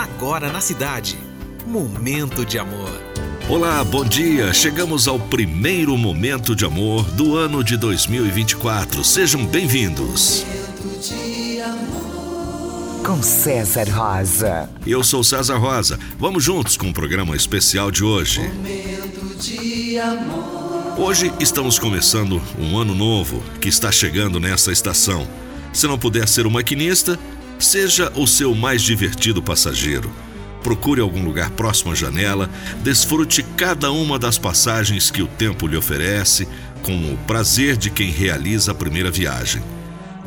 agora na cidade. Momento de amor. Olá, bom dia. Chegamos ao primeiro momento de amor do ano de 2024. Sejam bem-vindos. Com César Rosa. Eu sou César Rosa. Vamos juntos com o programa especial de hoje. Hoje estamos começando um ano novo que está chegando nessa estação. Se não puder ser o maquinista, seja o seu mais divertido passageiro. Procure algum lugar próximo à janela, desfrute cada uma das passagens que o tempo lhe oferece, com o prazer de quem realiza a primeira viagem.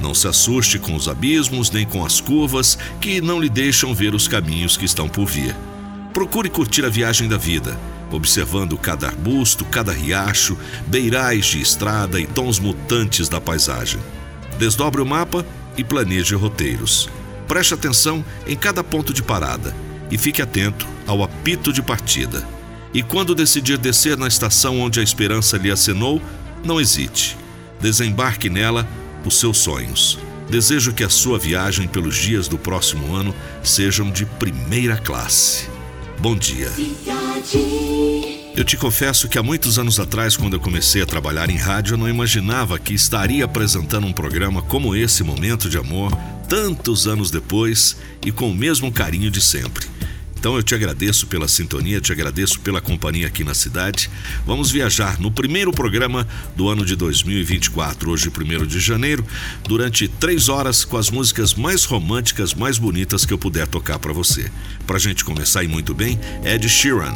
Não se assuste com os abismos nem com as curvas que não lhe deixam ver os caminhos que estão por vir. Procure curtir a viagem da vida, observando cada arbusto, cada riacho, beirais de estrada e tons mutantes da paisagem. Desdobre o mapa e planeje roteiros. Preste atenção em cada ponto de parada e fique atento ao apito de partida. E quando decidir descer na estação onde a esperança lhe acenou, não hesite. Desembarque nela os seus sonhos. Desejo que a sua viagem pelos dias do próximo ano sejam de primeira classe. Bom dia. Eu te confesso que há muitos anos atrás, quando eu comecei a trabalhar em rádio, eu não imaginava que estaria apresentando um programa como esse Momento de Amor, tantos anos depois e com o mesmo carinho de sempre. Então eu te agradeço pela sintonia, te agradeço pela companhia aqui na cidade. Vamos viajar no primeiro programa do ano de 2024, hoje, 1 de janeiro, durante três horas com as músicas mais românticas, mais bonitas que eu puder tocar para você. Pra gente começar e muito bem, Ed Sheeran,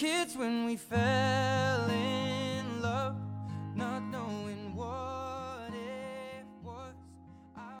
Kids when we fell.